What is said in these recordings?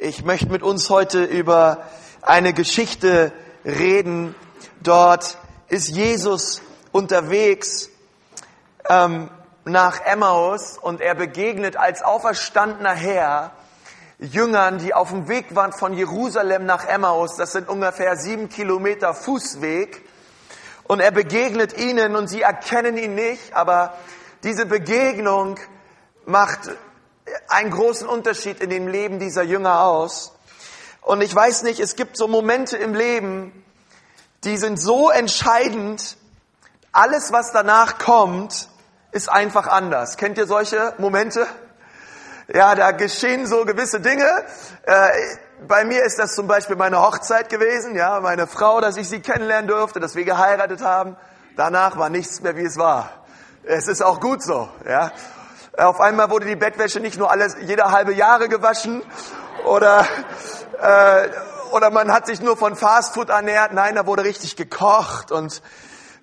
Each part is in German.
Ich möchte mit uns heute über eine Geschichte reden. Dort ist Jesus unterwegs ähm, nach Emmaus und er begegnet als auferstandener Herr Jüngern, die auf dem Weg waren von Jerusalem nach Emmaus. Das sind ungefähr sieben Kilometer Fußweg. Und er begegnet ihnen und sie erkennen ihn nicht, aber diese Begegnung macht einen großen Unterschied in dem Leben dieser Jünger aus. Und ich weiß nicht, es gibt so Momente im Leben, die sind so entscheidend, alles, was danach kommt, ist einfach anders. Kennt ihr solche Momente? Ja, da geschehen so gewisse Dinge. Äh, bei mir ist das zum Beispiel meine Hochzeit gewesen, ja, meine Frau, dass ich sie kennenlernen durfte, dass wir geheiratet haben. Danach war nichts mehr, wie es war. Es ist auch gut so, ja. Auf einmal wurde die Bettwäsche nicht nur alles, jeder halbe Jahre gewaschen oder, äh, oder man hat sich nur von Fastfood ernährt. Nein, da wurde richtig gekocht und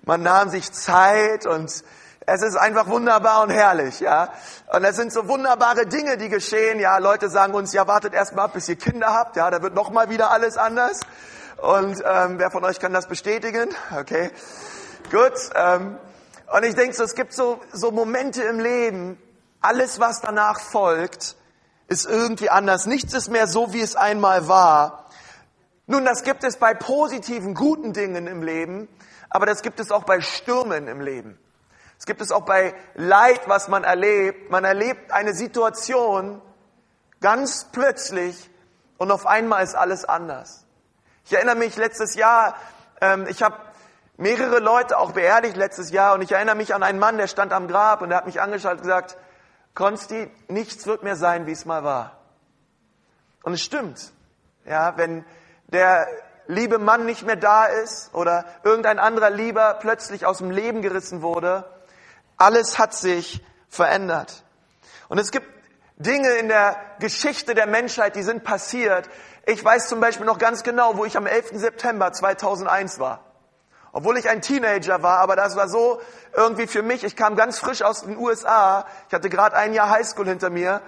man nahm sich Zeit und es ist einfach wunderbar und herrlich, ja. Und es sind so wunderbare Dinge, die geschehen. Ja, Leute sagen uns, ja, wartet erst mal ab, bis ihr Kinder habt. Ja, da wird noch mal wieder alles anders. Und ähm, wer von euch kann das bestätigen? Okay, gut. Ähm, und ich denke so, es gibt so, so Momente im Leben, alles, was danach folgt, ist irgendwie anders. Nichts ist mehr so, wie es einmal war. Nun, das gibt es bei positiven, guten Dingen im Leben, aber das gibt es auch bei Stürmen im Leben. Es gibt es auch bei Leid, was man erlebt. Man erlebt eine Situation ganz plötzlich und auf einmal ist alles anders. Ich erinnere mich letztes Jahr, ähm, ich habe mehrere Leute auch beerdigt letztes Jahr und ich erinnere mich an einen Mann, der stand am Grab und der hat mich angeschaut und gesagt, Konsti, nichts wird mehr sein, wie es mal war. Und es stimmt. Ja, wenn der liebe Mann nicht mehr da ist oder irgendein anderer Lieber plötzlich aus dem Leben gerissen wurde, alles hat sich verändert. Und es gibt Dinge in der Geschichte der Menschheit, die sind passiert. Ich weiß zum Beispiel noch ganz genau, wo ich am 11. September 2001 war. Obwohl ich ein Teenager war, aber das war so irgendwie für mich. Ich kam ganz frisch aus den USA. Ich hatte gerade ein Jahr Highschool hinter mir.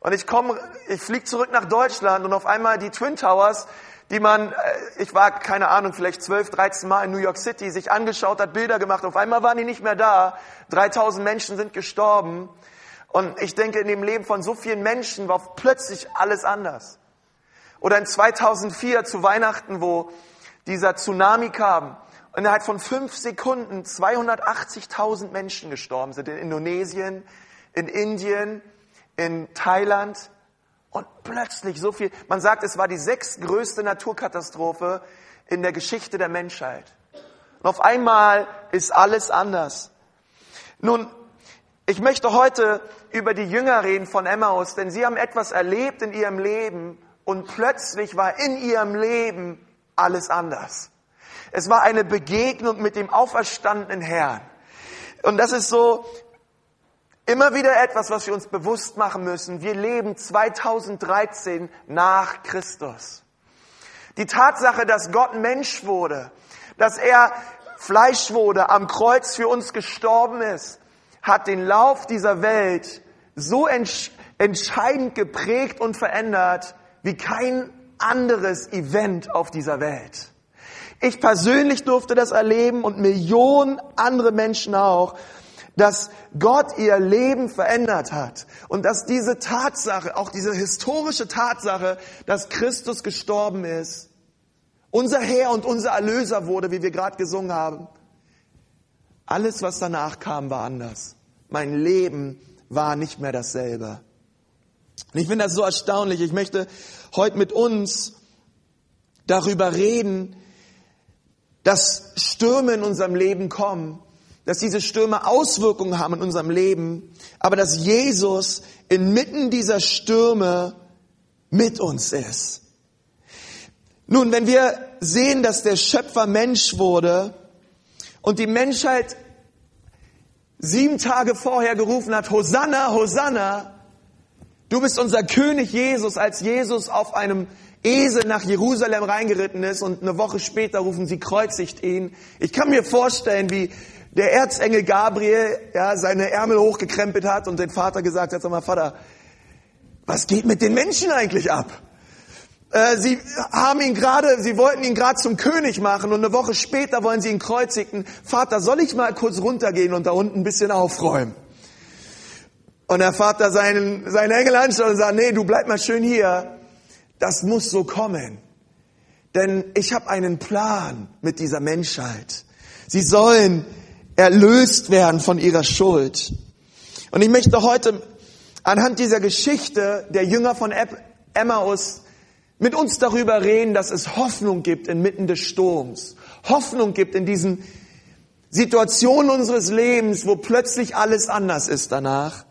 Und ich komme, ich fliege zurück nach Deutschland und auf einmal die Twin Towers, die man, äh, ich war, keine Ahnung, vielleicht 12, 13 Mal in New York City, sich angeschaut hat, Bilder gemacht. Auf einmal waren die nicht mehr da. 3000 Menschen sind gestorben. Und ich denke, in dem Leben von so vielen Menschen war plötzlich alles anders. Oder in 2004 zu Weihnachten, wo dieser Tsunami kam innerhalb von fünf Sekunden 280.000 Menschen gestorben sind in Indonesien, in Indien, in Thailand und plötzlich so viel. Man sagt, es war die sechstgrößte Naturkatastrophe in der Geschichte der Menschheit. Und auf einmal ist alles anders. Nun, ich möchte heute über die Jünger reden von Emmaus, denn sie haben etwas erlebt in ihrem Leben und plötzlich war in ihrem Leben alles anders. Es war eine Begegnung mit dem auferstandenen Herrn. Und das ist so immer wieder etwas, was wir uns bewusst machen müssen. Wir leben 2013 nach Christus. Die Tatsache, dass Gott Mensch wurde, dass er Fleisch wurde, am Kreuz für uns gestorben ist, hat den Lauf dieser Welt so entscheidend geprägt und verändert wie kein anderes Event auf dieser Welt. Ich persönlich durfte das erleben und Millionen andere Menschen auch, dass Gott ihr Leben verändert hat und dass diese Tatsache, auch diese historische Tatsache, dass Christus gestorben ist, unser Herr und unser Erlöser wurde, wie wir gerade gesungen haben. Alles, was danach kam, war anders. Mein Leben war nicht mehr dasselbe. Und ich finde das so erstaunlich. Ich möchte heute mit uns darüber reden, dass Stürme in unserem Leben kommen, dass diese Stürme Auswirkungen haben in unserem Leben, aber dass Jesus inmitten dieser Stürme mit uns ist. Nun, wenn wir sehen, dass der Schöpfer Mensch wurde und die Menschheit sieben Tage vorher gerufen hat, Hosanna, Hosanna, du bist unser König Jesus, als Jesus auf einem Esel nach Jerusalem reingeritten ist und eine Woche später rufen sie, kreuzigt ihn. Ich kann mir vorstellen, wie der Erzengel Gabriel ja, seine Ärmel hochgekrempelt hat und den Vater gesagt hat, sag mal, Vater, was geht mit den Menschen eigentlich ab? Äh, sie haben ihn gerade, sie wollten ihn gerade zum König machen und eine Woche später wollen sie ihn kreuzigen. Vater, soll ich mal kurz runtergehen und da unten ein bisschen aufräumen? Und der Vater seinen, seinen Engel anschaut und sagt, nee, du bleib mal schön hier. Das muss so kommen. Denn ich habe einen Plan mit dieser Menschheit. Sie sollen erlöst werden von ihrer Schuld. Und ich möchte heute anhand dieser Geschichte der Jünger von Emmaus mit uns darüber reden, dass es Hoffnung gibt inmitten des Sturms. Hoffnung gibt in diesen Situationen unseres Lebens, wo plötzlich alles anders ist danach.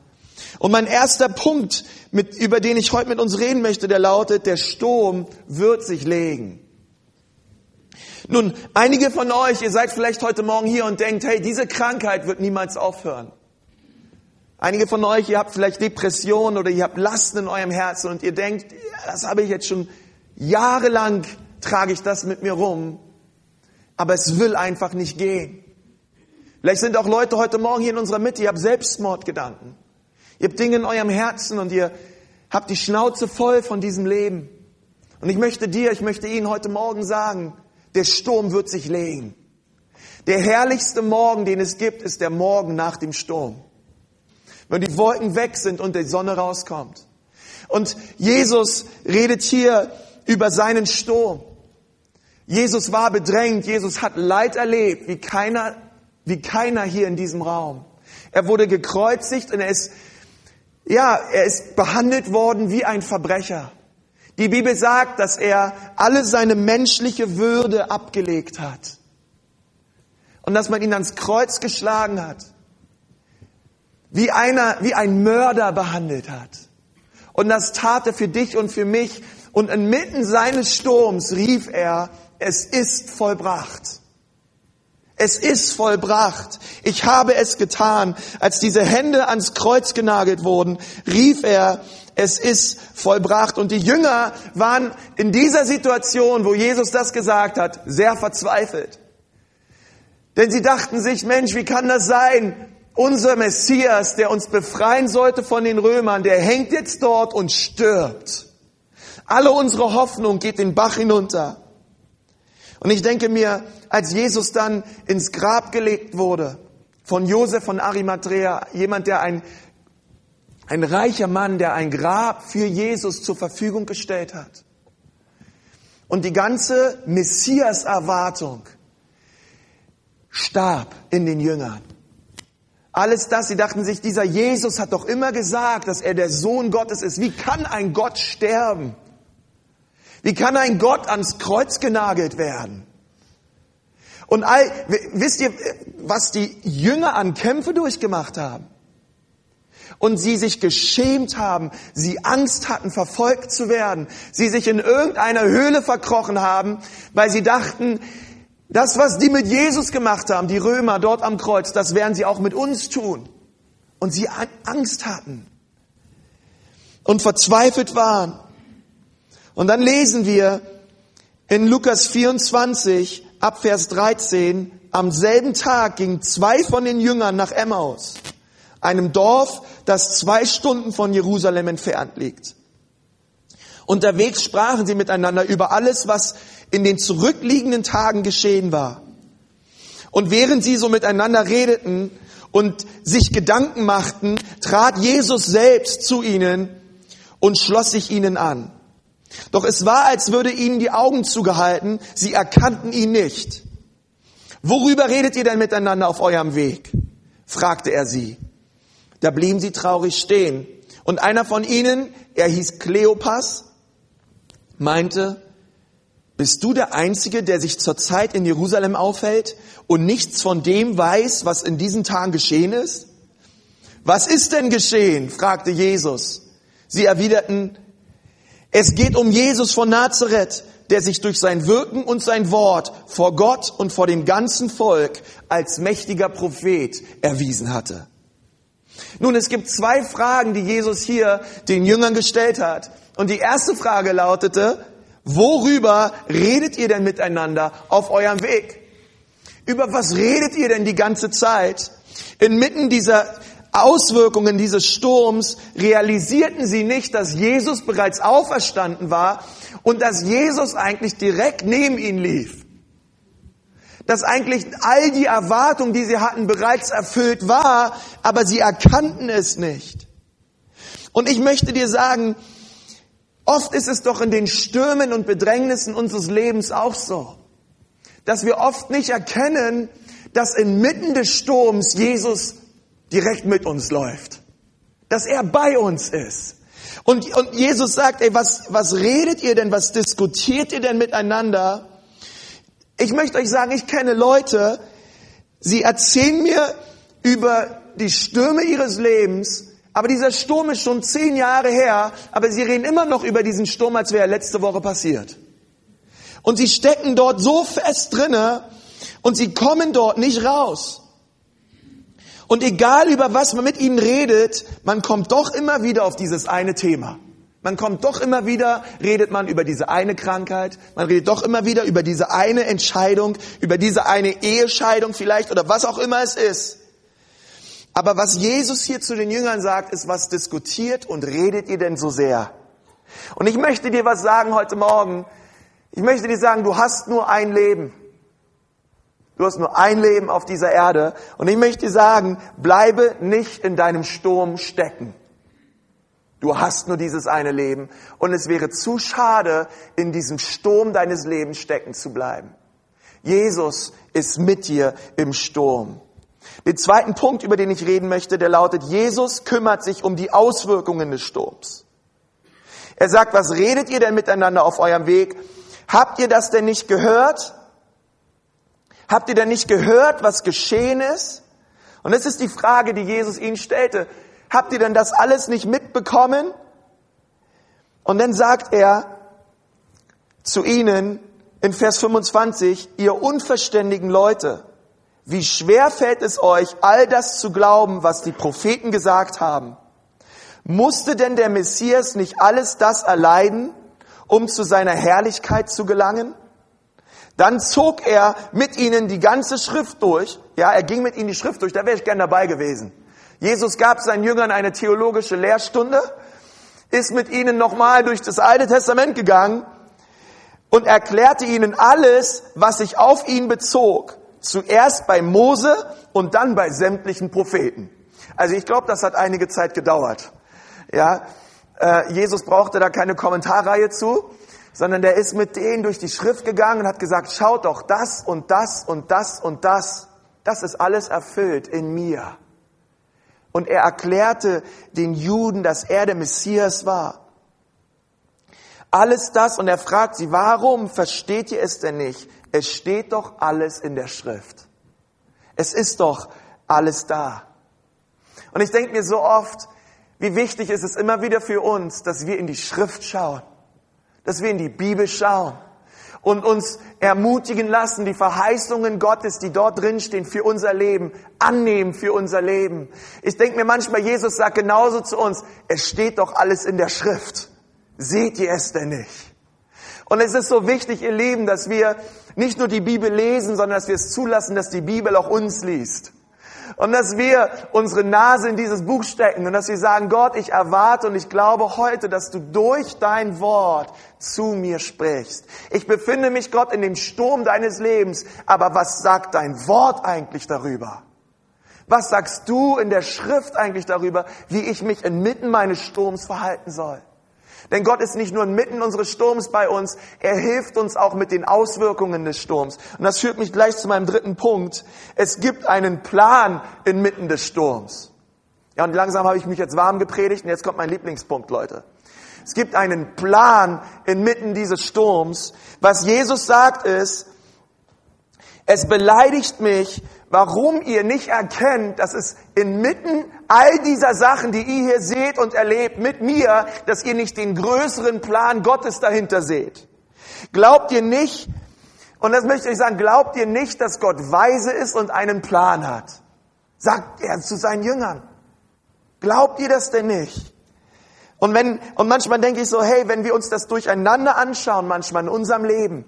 Und mein erster Punkt, mit, über den ich heute mit uns reden möchte, der lautet, der Sturm wird sich legen. Nun, einige von euch, ihr seid vielleicht heute Morgen hier und denkt, hey, diese Krankheit wird niemals aufhören. Einige von euch, ihr habt vielleicht Depressionen oder ihr habt Lasten in eurem Herzen und ihr denkt, ja, das habe ich jetzt schon jahrelang, trage ich das mit mir rum, aber es will einfach nicht gehen. Vielleicht sind auch Leute heute Morgen hier in unserer Mitte, ihr habt Selbstmordgedanken. Ihr habt Dinge in eurem Herzen und ihr habt die Schnauze voll von diesem Leben. Und ich möchte dir, ich möchte Ihnen heute Morgen sagen, der Sturm wird sich legen. Der herrlichste Morgen, den es gibt, ist der Morgen nach dem Sturm. Wenn die Wolken weg sind und die Sonne rauskommt. Und Jesus redet hier über seinen Sturm. Jesus war bedrängt, Jesus hat Leid erlebt, wie keiner, wie keiner hier in diesem Raum. Er wurde gekreuzigt und er ist ja, er ist behandelt worden wie ein Verbrecher. Die Bibel sagt, dass er alle seine menschliche Würde abgelegt hat. Und dass man ihn ans Kreuz geschlagen hat. Wie einer, wie ein Mörder behandelt hat. Und das tat er für dich und für mich. Und inmitten seines Sturms rief er, es ist vollbracht. Es ist vollbracht. Ich habe es getan. Als diese Hände ans Kreuz genagelt wurden, rief er, es ist vollbracht. Und die Jünger waren in dieser Situation, wo Jesus das gesagt hat, sehr verzweifelt. Denn sie dachten sich, Mensch, wie kann das sein? Unser Messias, der uns befreien sollte von den Römern, der hängt jetzt dort und stirbt. Alle unsere Hoffnung geht den Bach hinunter. Und ich denke mir, als Jesus dann ins Grab gelegt wurde, von Josef von Arimathea, jemand, der ein, ein reicher Mann, der ein Grab für Jesus zur Verfügung gestellt hat. Und die ganze Messias-Erwartung starb in den Jüngern. Alles das, sie dachten sich, dieser Jesus hat doch immer gesagt, dass er der Sohn Gottes ist. Wie kann ein Gott sterben? Wie kann ein Gott ans Kreuz genagelt werden? Und all, wisst ihr, was die Jünger an Kämpfe durchgemacht haben? Und sie sich geschämt haben, sie Angst hatten, verfolgt zu werden, sie sich in irgendeiner Höhle verkrochen haben, weil sie dachten, das, was die mit Jesus gemacht haben, die Römer dort am Kreuz, das werden sie auch mit uns tun. Und sie Angst hatten und verzweifelt waren. Und dann lesen wir in Lukas 24 ab Vers 13, am selben Tag gingen zwei von den Jüngern nach Emmaus, einem Dorf, das zwei Stunden von Jerusalem entfernt liegt. Unterwegs sprachen sie miteinander über alles, was in den zurückliegenden Tagen geschehen war. Und während sie so miteinander redeten und sich Gedanken machten, trat Jesus selbst zu ihnen und schloss sich ihnen an. Doch es war, als würde ihnen die Augen zugehalten, sie erkannten ihn nicht. Worüber redet ihr denn miteinander auf eurem Weg? fragte er sie. Da blieben sie traurig stehen. Und einer von ihnen, er hieß Kleopas, meinte, bist du der Einzige, der sich zurzeit in Jerusalem aufhält und nichts von dem weiß, was in diesen Tagen geschehen ist? Was ist denn geschehen? fragte Jesus. Sie erwiderten, es geht um Jesus von Nazareth, der sich durch sein Wirken und sein Wort vor Gott und vor dem ganzen Volk als mächtiger Prophet erwiesen hatte. Nun, es gibt zwei Fragen, die Jesus hier den Jüngern gestellt hat. Und die erste Frage lautete, worüber redet ihr denn miteinander auf eurem Weg? Über was redet ihr denn die ganze Zeit? Inmitten dieser Auswirkungen dieses Sturms realisierten sie nicht, dass Jesus bereits auferstanden war und dass Jesus eigentlich direkt neben ihnen lief. Dass eigentlich all die Erwartungen, die sie hatten, bereits erfüllt war, aber sie erkannten es nicht. Und ich möchte dir sagen, oft ist es doch in den Stürmen und Bedrängnissen unseres Lebens auch so, dass wir oft nicht erkennen, dass inmitten des Sturms Jesus direkt mit uns läuft. Dass er bei uns ist. Und, und Jesus sagt, ey, was, was redet ihr denn? Was diskutiert ihr denn miteinander? Ich möchte euch sagen, ich kenne Leute, sie erzählen mir über die Stürme ihres Lebens, aber dieser Sturm ist schon zehn Jahre her, aber sie reden immer noch über diesen Sturm, als wäre er letzte Woche passiert. Und sie stecken dort so fest drinne und sie kommen dort nicht raus. Und egal über was man mit ihnen redet, man kommt doch immer wieder auf dieses eine Thema. Man kommt doch immer wieder, redet man über diese eine Krankheit, man redet doch immer wieder über diese eine Entscheidung, über diese eine Ehescheidung vielleicht oder was auch immer es ist. Aber was Jesus hier zu den Jüngern sagt, ist, was diskutiert und redet ihr denn so sehr? Und ich möchte dir was sagen heute Morgen. Ich möchte dir sagen, du hast nur ein Leben. Du hast nur ein Leben auf dieser Erde. Und ich möchte dir sagen, bleibe nicht in deinem Sturm stecken. Du hast nur dieses eine Leben. Und es wäre zu schade, in diesem Sturm deines Lebens stecken zu bleiben. Jesus ist mit dir im Sturm. Den zweiten Punkt, über den ich reden möchte, der lautet, Jesus kümmert sich um die Auswirkungen des Sturms. Er sagt, was redet ihr denn miteinander auf eurem Weg? Habt ihr das denn nicht gehört? Habt ihr denn nicht gehört, was geschehen ist? Und das ist die Frage, die Jesus ihnen stellte. Habt ihr denn das alles nicht mitbekommen? Und dann sagt er zu ihnen in Vers 25, ihr unverständigen Leute, wie schwer fällt es euch, all das zu glauben, was die Propheten gesagt haben? Musste denn der Messias nicht alles das erleiden, um zu seiner Herrlichkeit zu gelangen? Dann zog er mit ihnen die ganze Schrift durch. Ja, er ging mit ihnen die Schrift durch. Da wäre ich gern dabei gewesen. Jesus gab seinen Jüngern eine theologische Lehrstunde, ist mit ihnen nochmal durch das Alte Testament gegangen und erklärte ihnen alles, was sich auf ihn bezog. Zuerst bei Mose und dann bei sämtlichen Propheten. Also ich glaube, das hat einige Zeit gedauert. Ja, äh, Jesus brauchte da keine Kommentarreihe zu sondern der ist mit denen durch die Schrift gegangen und hat gesagt, schaut doch, das und das und das und das, das ist alles erfüllt in mir. Und er erklärte den Juden, dass er der Messias war. Alles das, und er fragt sie, warum versteht ihr es denn nicht? Es steht doch alles in der Schrift. Es ist doch alles da. Und ich denke mir so oft, wie wichtig ist es immer wieder für uns, dass wir in die Schrift schauen dass wir in die Bibel schauen und uns ermutigen lassen, die Verheißungen Gottes, die dort drin stehen, für unser Leben, annehmen für unser Leben. Ich denke mir manchmal, Jesus sagt genauso zu uns, es steht doch alles in der Schrift. Seht ihr es denn nicht? Und es ist so wichtig, ihr Lieben, dass wir nicht nur die Bibel lesen, sondern dass wir es zulassen, dass die Bibel auch uns liest. Und dass wir unsere Nase in dieses Buch stecken und dass wir sagen, Gott, ich erwarte und ich glaube heute, dass du durch dein Wort zu mir sprichst. Ich befinde mich, Gott, in dem Sturm deines Lebens, aber was sagt dein Wort eigentlich darüber? Was sagst du in der Schrift eigentlich darüber, wie ich mich inmitten meines Sturms verhalten soll? Denn Gott ist nicht nur inmitten unseres Sturms bei uns, er hilft uns auch mit den Auswirkungen des Sturms. Und das führt mich gleich zu meinem dritten Punkt. Es gibt einen Plan inmitten des Sturms. Ja, und langsam habe ich mich jetzt warm gepredigt und jetzt kommt mein Lieblingspunkt, Leute. Es gibt einen Plan inmitten dieses Sturms. Was Jesus sagt ist, es beleidigt mich, warum ihr nicht erkennt, dass es inmitten all dieser Sachen, die ihr hier seht und erlebt mit mir, dass ihr nicht den größeren Plan Gottes dahinter seht. Glaubt ihr nicht, und das möchte ich sagen, glaubt ihr nicht, dass Gott weise ist und einen Plan hat? Sagt er zu seinen Jüngern. Glaubt ihr das denn nicht? Und wenn, und manchmal denke ich so, hey, wenn wir uns das durcheinander anschauen, manchmal in unserem Leben,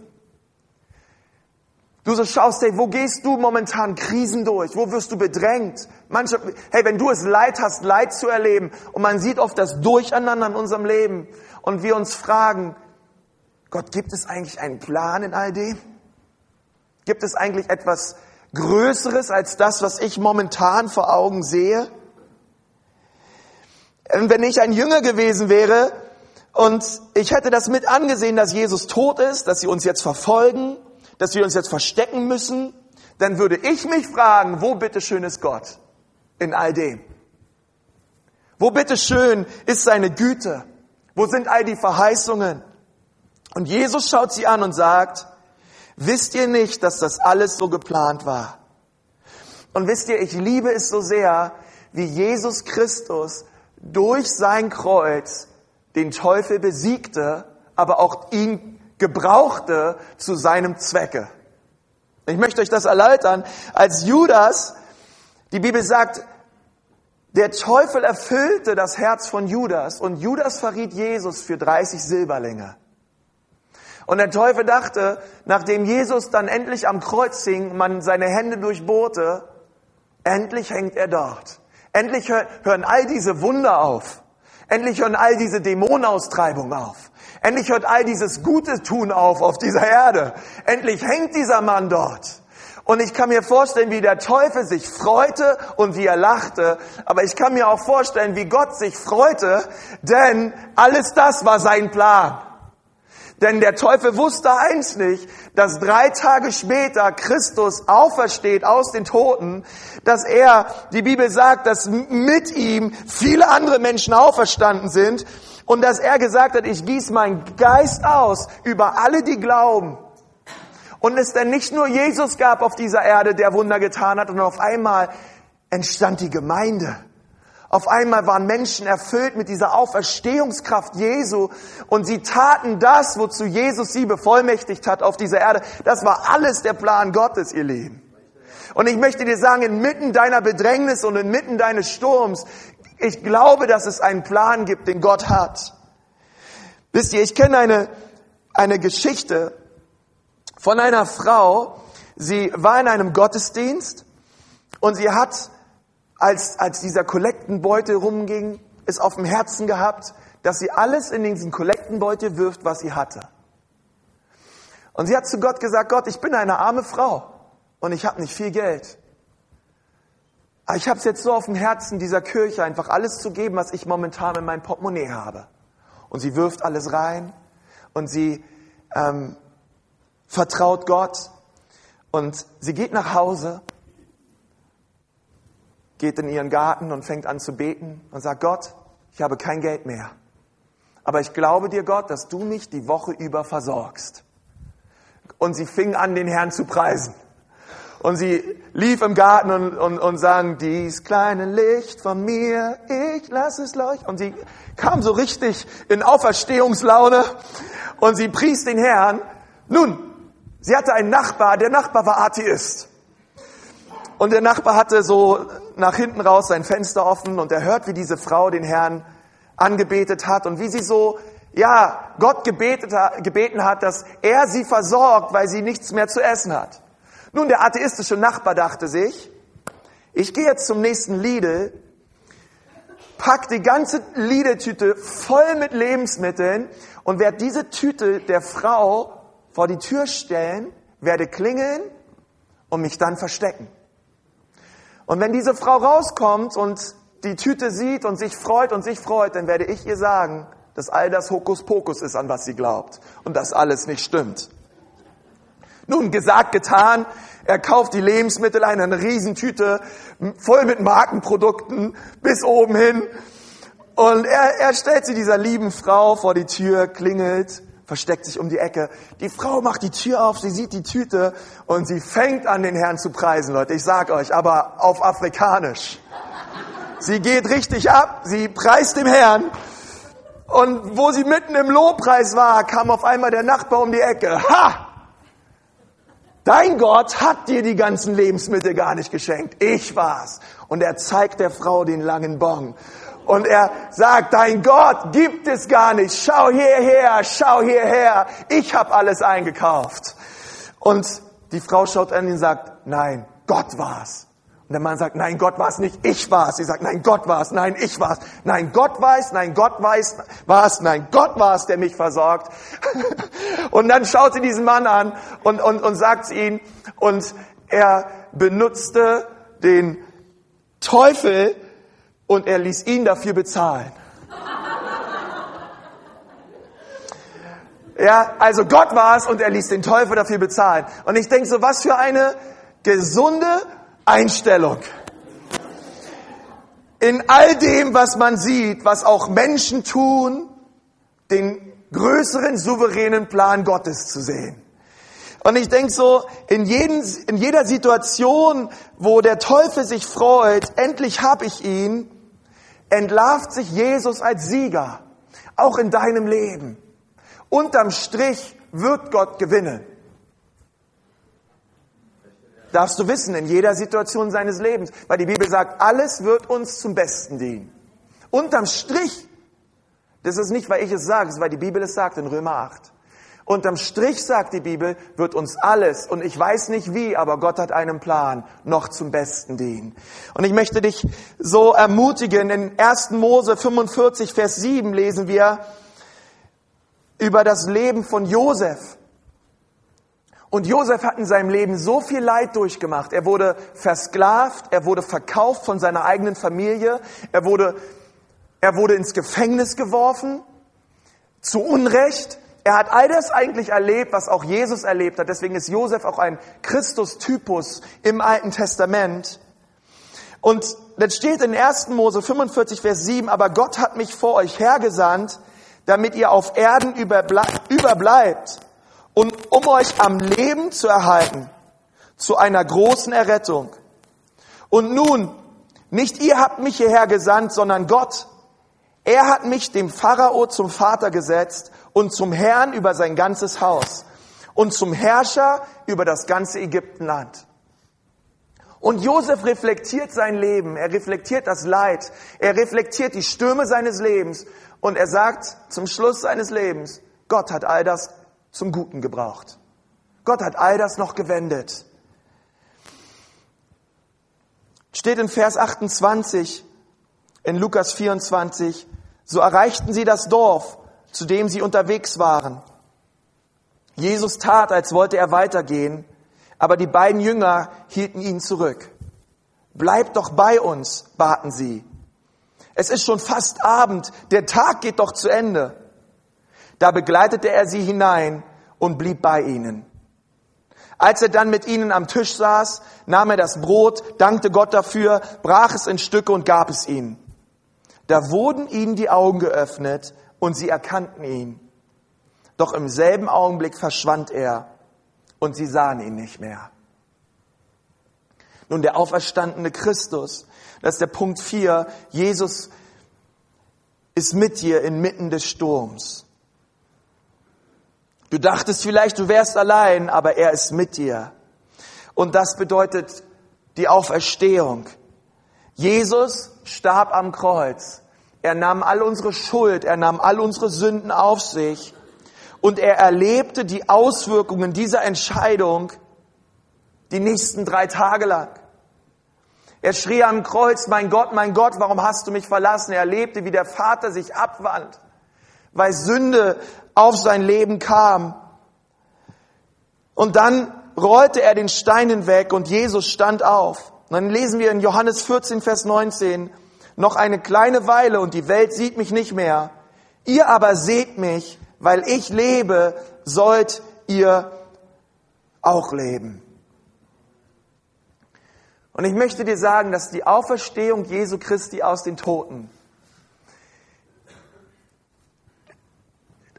Du so schaust, hey, wo gehst du momentan Krisen durch? Wo wirst du bedrängt? Manche, hey, wenn du es leid hast, Leid zu erleben und man sieht oft das Durcheinander in unserem Leben und wir uns fragen, Gott, gibt es eigentlich einen Plan in all dem? Gibt es eigentlich etwas Größeres als das, was ich momentan vor Augen sehe? Wenn ich ein Jünger gewesen wäre und ich hätte das mit angesehen, dass Jesus tot ist, dass sie uns jetzt verfolgen, dass wir uns jetzt verstecken müssen, dann würde ich mich fragen, wo bitteschön ist Gott in all dem? Wo bitteschön ist seine Güte? Wo sind all die Verheißungen? Und Jesus schaut sie an und sagt, wisst ihr nicht, dass das alles so geplant war? Und wisst ihr, ich liebe es so sehr, wie Jesus Christus durch sein Kreuz den Teufel besiegte, aber auch ihn gebrauchte zu seinem Zwecke. Ich möchte euch das erläutern. Als Judas, die Bibel sagt, der Teufel erfüllte das Herz von Judas und Judas verriet Jesus für 30 Silberlinge. Und der Teufel dachte, nachdem Jesus dann endlich am Kreuz hing, man seine Hände durchbohrte, endlich hängt er dort. Endlich hören all diese Wunder auf. Endlich hören all diese Dämonenaustreibungen auf. Endlich hört all dieses Gute tun auf auf dieser Erde. Endlich hängt dieser Mann dort. Und ich kann mir vorstellen, wie der Teufel sich freute und wie er lachte. Aber ich kann mir auch vorstellen, wie Gott sich freute, denn alles das war sein Plan. Denn der Teufel wusste eins nicht, dass drei Tage später Christus aufersteht aus den Toten, dass er, die Bibel sagt, dass mit ihm viele andere Menschen auferstanden sind und dass er gesagt hat, ich gieße meinen Geist aus über alle, die glauben. Und es denn nicht nur Jesus gab auf dieser Erde, der Wunder getan hat, und auf einmal entstand die Gemeinde. Auf einmal waren Menschen erfüllt mit dieser Auferstehungskraft Jesu und sie taten das, wozu Jesus sie bevollmächtigt hat auf dieser Erde. Das war alles der Plan Gottes, ihr Lieben. Und ich möchte dir sagen, inmitten deiner Bedrängnis und inmitten deines Sturms, ich glaube, dass es einen Plan gibt, den Gott hat. Wisst ihr, ich kenne eine, eine Geschichte von einer Frau, sie war in einem Gottesdienst und sie hat als, als dieser Kollektenbeutel rumging, es auf dem Herzen gehabt, dass sie alles in diesen Kollektenbeutel wirft, was sie hatte. Und sie hat zu Gott gesagt, Gott, ich bin eine arme Frau und ich habe nicht viel Geld. Ich habe es jetzt so auf dem Herzen dieser Kirche, einfach alles zu geben, was ich momentan in meinem Portemonnaie habe. Und sie wirft alles rein und sie ähm, vertraut Gott und sie geht nach Hause geht in ihren Garten und fängt an zu beten und sagt, Gott, ich habe kein Geld mehr. Aber ich glaube dir, Gott, dass du mich die Woche über versorgst. Und sie fing an, den Herrn zu preisen. Und sie lief im Garten und, und, und sang, dies kleine Licht von mir, ich lass es leuchten. Und sie kam so richtig in Auferstehungslaune und sie pries den Herrn. Nun, sie hatte einen Nachbar, der Nachbar war Atheist. Und der Nachbar hatte so nach hinten raus sein Fenster offen und er hört, wie diese Frau den Herrn angebetet hat und wie sie so, ja, Gott gebetet, gebeten hat, dass er sie versorgt, weil sie nichts mehr zu essen hat. Nun, der atheistische Nachbar dachte sich, ich gehe jetzt zum nächsten Lidl, pack die ganze Lidl-Tüte voll mit Lebensmitteln und werde diese Tüte der Frau vor die Tür stellen, werde klingeln und mich dann verstecken. Und wenn diese Frau rauskommt und die Tüte sieht und sich freut und sich freut, dann werde ich ihr sagen, dass all das Hokuspokus ist, an was sie glaubt und dass alles nicht stimmt. Nun, gesagt, getan. Er kauft die Lebensmittel ein, eine Riesentüte, voll mit Markenprodukten, bis oben hin. Und er, er stellt sie dieser lieben Frau vor die Tür, klingelt versteckt sich um die Ecke. Die Frau macht die Tür auf, sie sieht die Tüte und sie fängt an, den Herrn zu preisen, Leute. Ich sag euch, aber auf Afrikanisch. Sie geht richtig ab, sie preist dem Herrn. Und wo sie mitten im Lobpreis war, kam auf einmal der Nachbar um die Ecke. Ha! Dein Gott hat dir die ganzen Lebensmittel gar nicht geschenkt. Ich war's. Und er zeigt der Frau den langen Bon. Und er sagt, dein Gott gibt es gar nicht. Schau hierher, schau hierher. Ich habe alles eingekauft. Und die Frau schaut an ihn und sagt, nein, Gott war's. Und der Mann sagt, nein, Gott war es nicht, ich war es. Sie sagt, nein, Gott war es, nein, ich war es. Nein, Gott weiß, nein, Gott weiß, war es, nein, Gott war es, der mich versorgt. und dann schaut sie diesen Mann an und, und, und sagt ihm und er benutzte den Teufel und er ließ ihn dafür bezahlen. Ja, also Gott war es und er ließ den Teufel dafür bezahlen. Und ich denke so, was für eine gesunde Einstellung. In all dem, was man sieht, was auch Menschen tun, den größeren souveränen Plan Gottes zu sehen. Und ich denke so, in, jeden, in jeder Situation, wo der Teufel sich freut, endlich habe ich ihn, entlarvt sich Jesus als Sieger, auch in deinem Leben. Unterm Strich wird Gott gewinnen darfst du wissen, in jeder Situation seines Lebens. Weil die Bibel sagt, alles wird uns zum Besten dienen. Unterm Strich, das ist nicht, weil ich es sage, das ist, weil die Bibel es sagt in Römer 8. Unterm Strich sagt die Bibel, wird uns alles, und ich weiß nicht wie, aber Gott hat einen Plan, noch zum Besten dienen. Und ich möchte dich so ermutigen, in 1. Mose 45, Vers 7 lesen wir über das Leben von Josef. Und Josef hat in seinem Leben so viel Leid durchgemacht. Er wurde versklavt, er wurde verkauft von seiner eigenen Familie, er wurde, er wurde ins Gefängnis geworfen, zu Unrecht. Er hat all das eigentlich erlebt, was auch Jesus erlebt hat. Deswegen ist Josef auch ein Christus-Typus im Alten Testament. Und das steht in 1. Mose 45, Vers 7, aber Gott hat mich vor euch hergesandt, damit ihr auf Erden überbleibt und um euch am Leben zu erhalten, zu einer großen Errettung. Und nun, nicht ihr habt mich hierher gesandt, sondern Gott. Er hat mich dem Pharao zum Vater gesetzt und zum Herrn über sein ganzes Haus und zum Herrscher über das ganze Ägyptenland. Und Josef reflektiert sein Leben, er reflektiert das Leid, er reflektiert die Stürme seines Lebens und er sagt zum Schluss seines Lebens, Gott hat all das zum Guten gebraucht. Gott hat all das noch gewendet. Steht in Vers 28 in Lukas 24, so erreichten sie das Dorf, zu dem sie unterwegs waren. Jesus tat, als wollte er weitergehen, aber die beiden Jünger hielten ihn zurück. Bleibt doch bei uns, baten sie. Es ist schon fast Abend, der Tag geht doch zu Ende. Da begleitete er sie hinein und blieb bei ihnen. Als er dann mit ihnen am Tisch saß, nahm er das Brot, dankte Gott dafür, brach es in Stücke und gab es ihnen. Da wurden ihnen die Augen geöffnet und sie erkannten ihn. Doch im selben Augenblick verschwand er und sie sahen ihn nicht mehr. Nun, der auferstandene Christus, das ist der Punkt 4, Jesus ist mit dir inmitten des Sturms. Du dachtest vielleicht, du wärst allein, aber er ist mit dir. Und das bedeutet die Auferstehung. Jesus starb am Kreuz. Er nahm all unsere Schuld, er nahm all unsere Sünden auf sich und er erlebte die Auswirkungen dieser Entscheidung die nächsten drei Tage lang. Er schrie am Kreuz, mein Gott, mein Gott, warum hast du mich verlassen? Er erlebte, wie der Vater sich abwandt, weil Sünde auf sein Leben kam. Und dann rollte er den Steinen weg und Jesus stand auf. Und dann lesen wir in Johannes 14, Vers 19, noch eine kleine Weile und die Welt sieht mich nicht mehr. Ihr aber seht mich, weil ich lebe, sollt ihr auch leben. Und ich möchte dir sagen, dass die Auferstehung Jesu Christi aus den Toten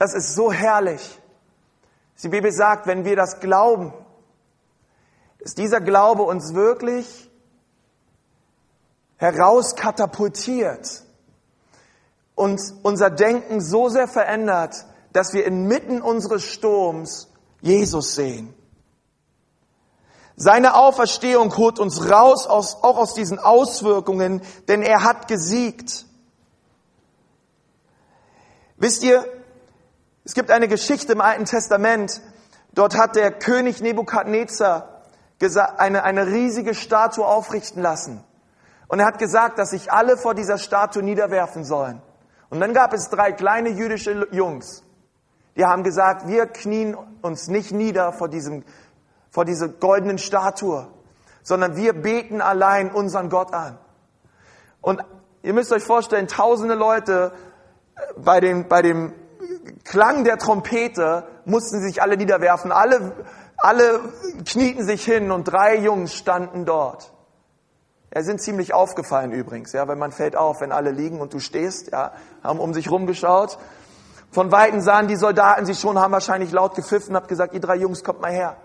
Das ist so herrlich. Die Bibel sagt, wenn wir das glauben, dass dieser Glaube uns wirklich herauskatapultiert und unser Denken so sehr verändert, dass wir inmitten unseres Sturms Jesus sehen. Seine Auferstehung holt uns raus aus, auch aus diesen Auswirkungen, denn er hat gesiegt. Wisst ihr, es gibt eine Geschichte im Alten Testament. Dort hat der König Nebukadnezar eine, eine riesige Statue aufrichten lassen. Und er hat gesagt, dass sich alle vor dieser Statue niederwerfen sollen. Und dann gab es drei kleine jüdische Jungs, die haben gesagt, wir knien uns nicht nieder vor diesem, vor dieser goldenen Statue, sondern wir beten allein unseren Gott an. Und ihr müsst euch vorstellen, tausende Leute äh, bei dem, bei dem Klang der Trompete mussten sich alle niederwerfen. Alle, alle knieten sich hin und drei Jungs standen dort. Ja, sind ziemlich aufgefallen übrigens, ja, weil man fällt auf, wenn alle liegen und du stehst, ja, haben um sich rumgeschaut. Von Weitem sahen die Soldaten sie schon, haben wahrscheinlich laut gepfiffen, haben gesagt, ihr drei Jungs, kommt mal her.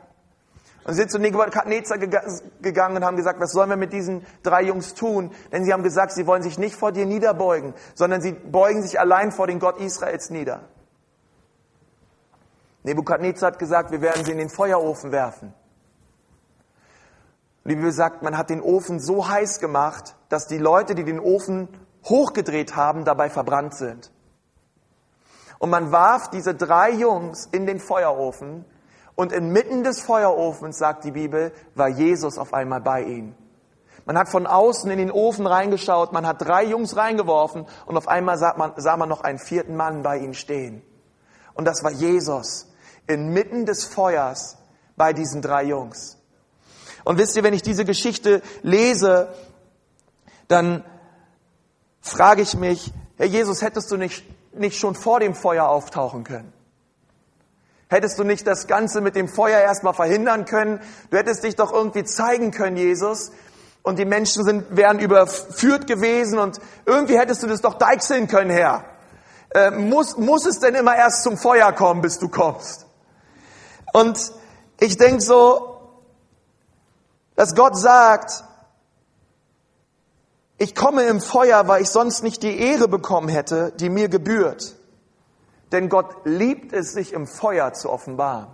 Und sind zu Nebukadnezar gegangen und haben gesagt, was sollen wir mit diesen drei Jungs tun? Denn sie haben gesagt, sie wollen sich nicht vor dir niederbeugen, sondern sie beugen sich allein vor den Gott Israels nieder. Nebukadnezar hat gesagt, wir werden sie in den Feuerofen werfen. Die Bibel sagt, man hat den Ofen so heiß gemacht, dass die Leute, die den Ofen hochgedreht haben, dabei verbrannt sind. Und man warf diese drei Jungs in den Feuerofen und inmitten des Feuerofens, sagt die Bibel, war Jesus auf einmal bei ihnen. Man hat von außen in den Ofen reingeschaut, man hat drei Jungs reingeworfen und auf einmal sah man, sah man noch einen vierten Mann bei ihnen stehen. Und das war Jesus inmitten des Feuers bei diesen drei Jungs. Und wisst ihr, wenn ich diese Geschichte lese, dann frage ich mich, Herr Jesus, hättest du nicht, nicht schon vor dem Feuer auftauchen können? Hättest du nicht das Ganze mit dem Feuer erstmal verhindern können? Du hättest dich doch irgendwie zeigen können, Jesus. Und die Menschen sind, wären überführt gewesen und irgendwie hättest du das doch deichseln können, Herr. Äh, muss, muss es denn immer erst zum Feuer kommen, bis du kommst? Und ich denke so, dass Gott sagt, ich komme im Feuer, weil ich sonst nicht die Ehre bekommen hätte, die mir gebührt. Denn Gott liebt es, sich im Feuer zu offenbaren.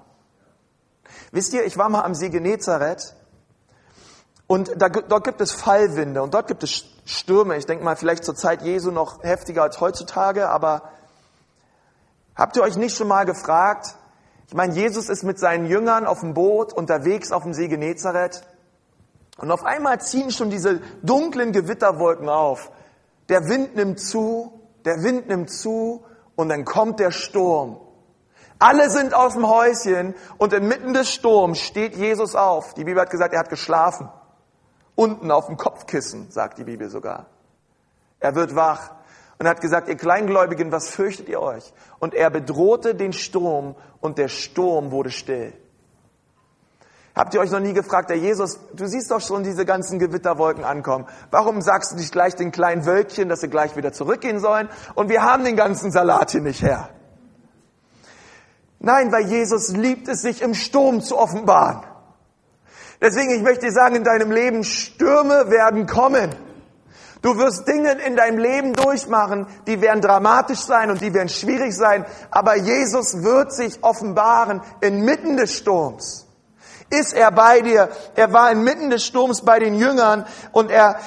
Wisst ihr, ich war mal am See Genezareth und da, dort gibt es Fallwinde und dort gibt es Stürme. Ich denke mal, vielleicht zur Zeit Jesu noch heftiger als heutzutage, aber habt ihr euch nicht schon mal gefragt, ich meine, Jesus ist mit seinen Jüngern auf dem Boot unterwegs auf dem See Genezareth. Und auf einmal ziehen schon diese dunklen Gewitterwolken auf. Der Wind nimmt zu, der Wind nimmt zu und dann kommt der Sturm. Alle sind aus dem Häuschen und inmitten des Sturms steht Jesus auf. Die Bibel hat gesagt, er hat geschlafen. Unten auf dem Kopfkissen, sagt die Bibel sogar. Er wird wach und hat gesagt, ihr Kleingläubigen, was fürchtet ihr euch? Und er bedrohte den Sturm und der Sturm wurde still. Habt ihr euch noch nie gefragt, der Jesus, du siehst doch schon diese ganzen Gewitterwolken ankommen. Warum sagst du nicht gleich den kleinen Wölkchen, dass sie gleich wieder zurückgehen sollen? Und wir haben den ganzen Salat hier nicht her. Nein, weil Jesus liebt es, sich im Sturm zu offenbaren. Deswegen, ich möchte dir sagen, in deinem Leben, Stürme werden kommen. Du wirst Dinge in deinem Leben durchmachen, die werden dramatisch sein und die werden schwierig sein, aber Jesus wird sich offenbaren inmitten des Sturms. Ist er bei dir? Er war inmitten des Sturms bei den Jüngern und er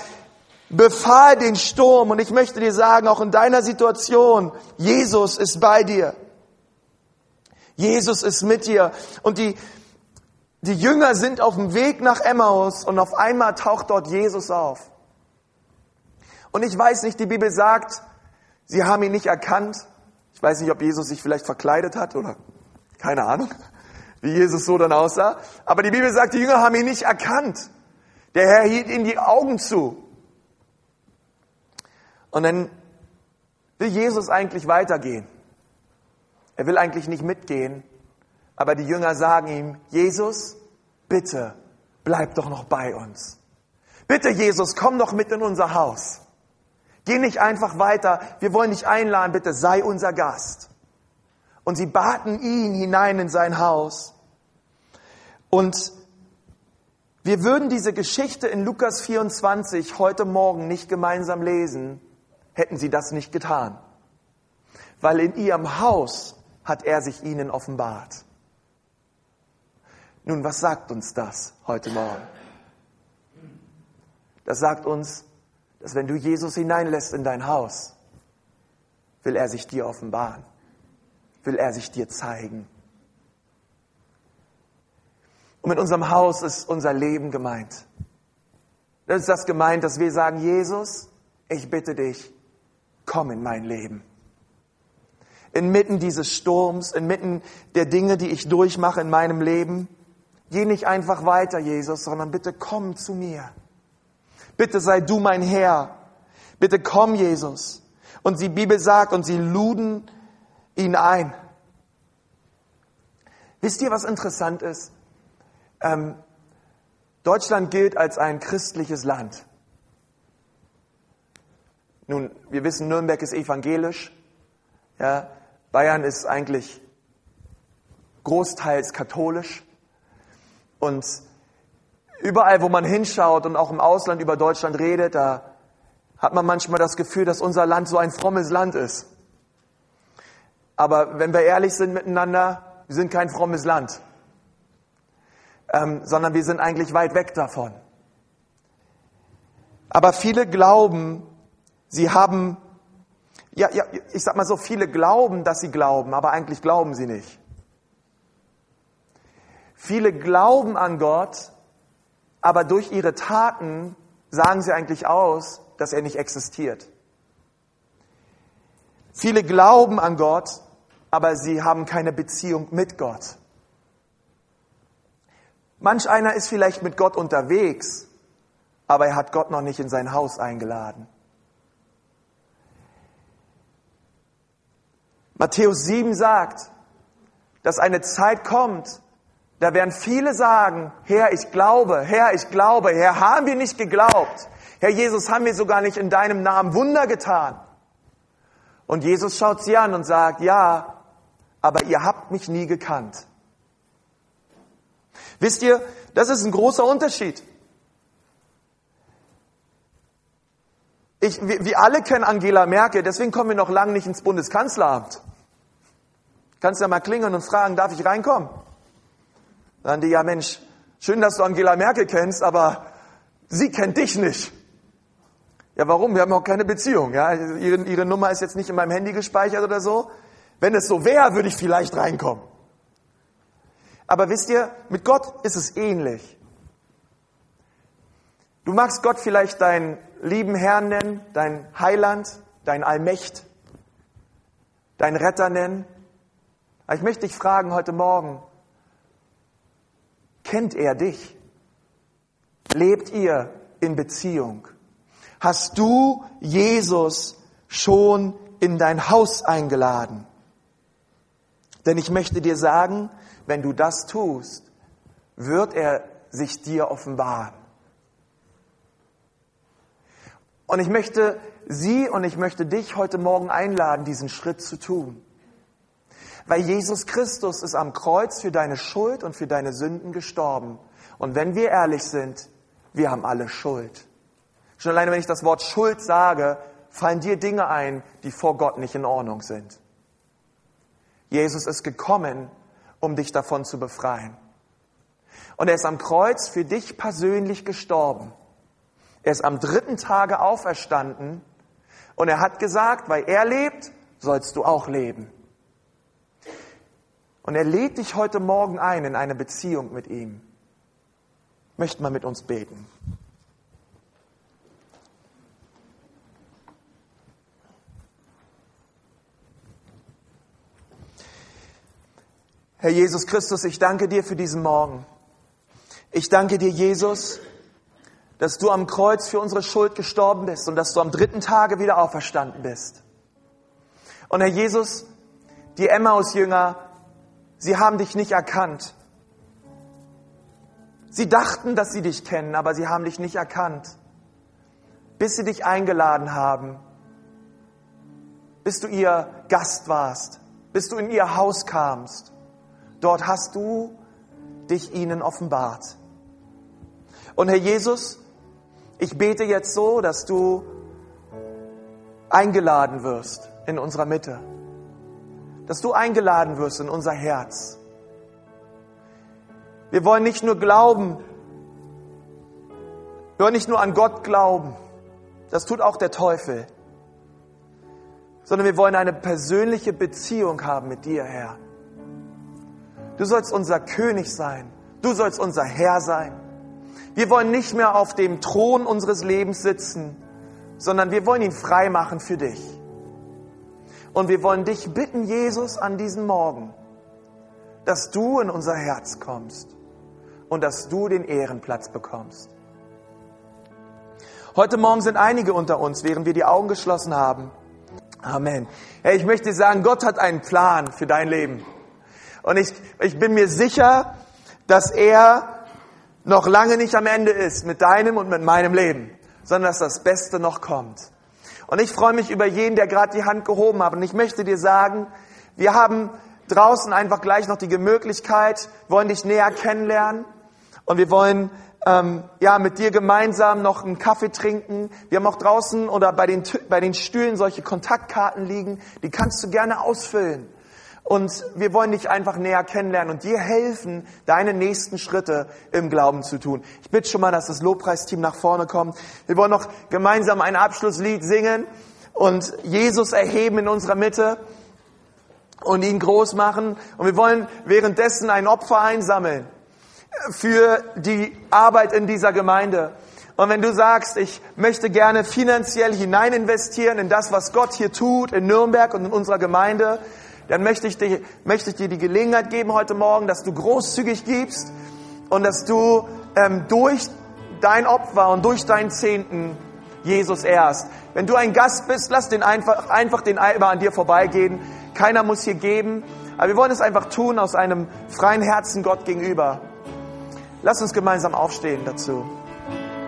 befahl den Sturm und ich möchte dir sagen, auch in deiner Situation, Jesus ist bei dir. Jesus ist mit dir und die die Jünger sind auf dem Weg nach Emmaus und auf einmal taucht dort Jesus auf. Und ich weiß nicht, die Bibel sagt, sie haben ihn nicht erkannt. Ich weiß nicht, ob Jesus sich vielleicht verkleidet hat oder keine Ahnung, wie Jesus so dann aussah. Aber die Bibel sagt, die Jünger haben ihn nicht erkannt. Der Herr hielt ihnen die Augen zu. Und dann will Jesus eigentlich weitergehen. Er will eigentlich nicht mitgehen. Aber die Jünger sagen ihm, Jesus, bitte, bleib doch noch bei uns. Bitte, Jesus, komm doch mit in unser Haus. Geh nicht einfach weiter. Wir wollen dich einladen. Bitte sei unser Gast. Und sie baten ihn hinein in sein Haus. Und wir würden diese Geschichte in Lukas 24 heute Morgen nicht gemeinsam lesen, hätten sie das nicht getan. Weil in ihrem Haus hat er sich ihnen offenbart. Nun, was sagt uns das heute Morgen? Das sagt uns, dass wenn du Jesus hineinlässt in dein Haus, will er sich dir offenbaren, will er sich dir zeigen. Und mit unserem Haus ist unser Leben gemeint. Das ist das gemeint, dass wir sagen, Jesus, ich bitte dich, komm in mein Leben. Inmitten dieses Sturms, inmitten der Dinge, die ich durchmache in meinem Leben, geh nicht einfach weiter, Jesus, sondern bitte komm zu mir. Bitte sei du mein Herr. Bitte komm, Jesus. Und die Bibel sagt, und sie luden ihn ein. Wisst ihr, was interessant ist? Ähm, Deutschland gilt als ein christliches Land. Nun, wir wissen, Nürnberg ist evangelisch. Ja, Bayern ist eigentlich großteils katholisch. Und überall, wo man hinschaut und auch im Ausland über Deutschland redet, da hat man manchmal das Gefühl, dass unser Land so ein frommes Land ist. Aber wenn wir ehrlich sind miteinander, wir sind kein frommes Land ähm, sondern wir sind eigentlich weit weg davon. Aber viele glauben, sie haben, ja, ja, ich sag mal so, viele glauben, dass sie glauben, aber eigentlich glauben sie nicht. Viele glauben an Gott, aber durch ihre Taten sagen sie eigentlich aus, dass er nicht existiert. Viele glauben an Gott, aber sie haben keine Beziehung mit Gott. Manch einer ist vielleicht mit Gott unterwegs, aber er hat Gott noch nicht in sein Haus eingeladen. Matthäus 7 sagt, dass eine Zeit kommt, da werden viele sagen, Herr, ich glaube, Herr, ich glaube, Herr, haben wir nicht geglaubt. Herr Jesus, haben wir sogar nicht in deinem Namen Wunder getan. Und Jesus schaut sie an und sagt, ja, aber ihr habt mich nie gekannt. Wisst ihr, das ist ein großer Unterschied. Ich, wir, wir alle kennen Angela Merkel, deswegen kommen wir noch lange nicht ins Bundeskanzleramt. Kannst ja mal klingeln und fragen, darf ich reinkommen? Dann die, ja Mensch, schön, dass du Angela Merkel kennst, aber sie kennt dich nicht. Ja, warum? Wir haben auch keine Beziehung. Ja? Ihre, ihre Nummer ist jetzt nicht in meinem Handy gespeichert oder so. Wenn es so wäre, würde ich vielleicht reinkommen. Aber wisst ihr, mit Gott ist es ähnlich. Du magst Gott vielleicht deinen lieben Herrn nennen, dein Heiland, dein Allmächt, dein Retter nennen. Aber ich möchte dich fragen heute Morgen, kennt er dich? Lebt ihr in Beziehung? Hast du Jesus schon in dein Haus eingeladen? Denn ich möchte dir sagen, wenn du das tust, wird er sich dir offenbaren. Und ich möchte Sie und ich möchte dich heute Morgen einladen, diesen Schritt zu tun. Weil Jesus Christus ist am Kreuz für deine Schuld und für deine Sünden gestorben. Und wenn wir ehrlich sind, wir haben alle Schuld. Schon alleine, wenn ich das Wort Schuld sage, fallen dir Dinge ein, die vor Gott nicht in Ordnung sind. Jesus ist gekommen, um dich davon zu befreien. Und er ist am Kreuz für dich persönlich gestorben. Er ist am dritten Tage auferstanden und er hat gesagt, weil er lebt, sollst du auch leben. Und er lädt dich heute Morgen ein in eine Beziehung mit ihm. Möchten wir mit uns beten. Herr Jesus Christus, ich danke dir für diesen Morgen. Ich danke dir, Jesus, dass du am Kreuz für unsere Schuld gestorben bist und dass du am dritten Tage wieder auferstanden bist. Und Herr Jesus, die Emmaus-Jünger, sie haben dich nicht erkannt. Sie dachten, dass sie dich kennen, aber sie haben dich nicht erkannt, bis sie dich eingeladen haben, bis du ihr Gast warst, bis du in ihr Haus kamst. Dort hast du dich ihnen offenbart. Und Herr Jesus, ich bete jetzt so, dass du eingeladen wirst in unserer Mitte. Dass du eingeladen wirst in unser Herz. Wir wollen nicht nur glauben, wir wollen nicht nur an Gott glauben, das tut auch der Teufel, sondern wir wollen eine persönliche Beziehung haben mit dir, Herr. Du sollst unser König sein, Du sollst unser Herr sein. Wir wollen nicht mehr auf dem Thron unseres Lebens sitzen, sondern wir wollen ihn frei machen für dich. Und wir wollen dich bitten, Jesus, an diesem Morgen, dass du in unser Herz kommst und dass du den Ehrenplatz bekommst. Heute Morgen sind einige unter uns, während wir die Augen geschlossen haben. Amen. Hey, ich möchte sagen, Gott hat einen Plan für dein Leben. Und ich, ich bin mir sicher, dass er noch lange nicht am Ende ist mit deinem und mit meinem Leben, sondern dass das Beste noch kommt. Und ich freue mich über jeden, der gerade die Hand gehoben hat. Und ich möchte dir sagen, wir haben draußen einfach gleich noch die Möglichkeit, wollen dich näher kennenlernen und wir wollen ähm, ja mit dir gemeinsam noch einen Kaffee trinken. Wir haben auch draußen oder bei den, bei den Stühlen solche Kontaktkarten liegen, die kannst du gerne ausfüllen. Und wir wollen dich einfach näher kennenlernen und dir helfen, deine nächsten Schritte im Glauben zu tun. Ich bitte schon mal, dass das Lobpreisteam nach vorne kommt. Wir wollen noch gemeinsam ein Abschlusslied singen und Jesus erheben in unserer Mitte und ihn groß machen. Und wir wollen währenddessen ein Opfer einsammeln für die Arbeit in dieser Gemeinde. Und wenn du sagst, ich möchte gerne finanziell hinein investieren in das, was Gott hier tut, in Nürnberg und in unserer Gemeinde, dann möchte ich, dir, möchte ich dir die Gelegenheit geben heute Morgen, dass du großzügig gibst und dass du ähm, durch dein Opfer und durch deinen Zehnten Jesus ehrst. Wenn du ein Gast bist, lass den einfach, einfach den Eimer an dir vorbeigehen. Keiner muss hier geben. Aber wir wollen es einfach tun aus einem freien Herzen Gott gegenüber. Lass uns gemeinsam aufstehen dazu.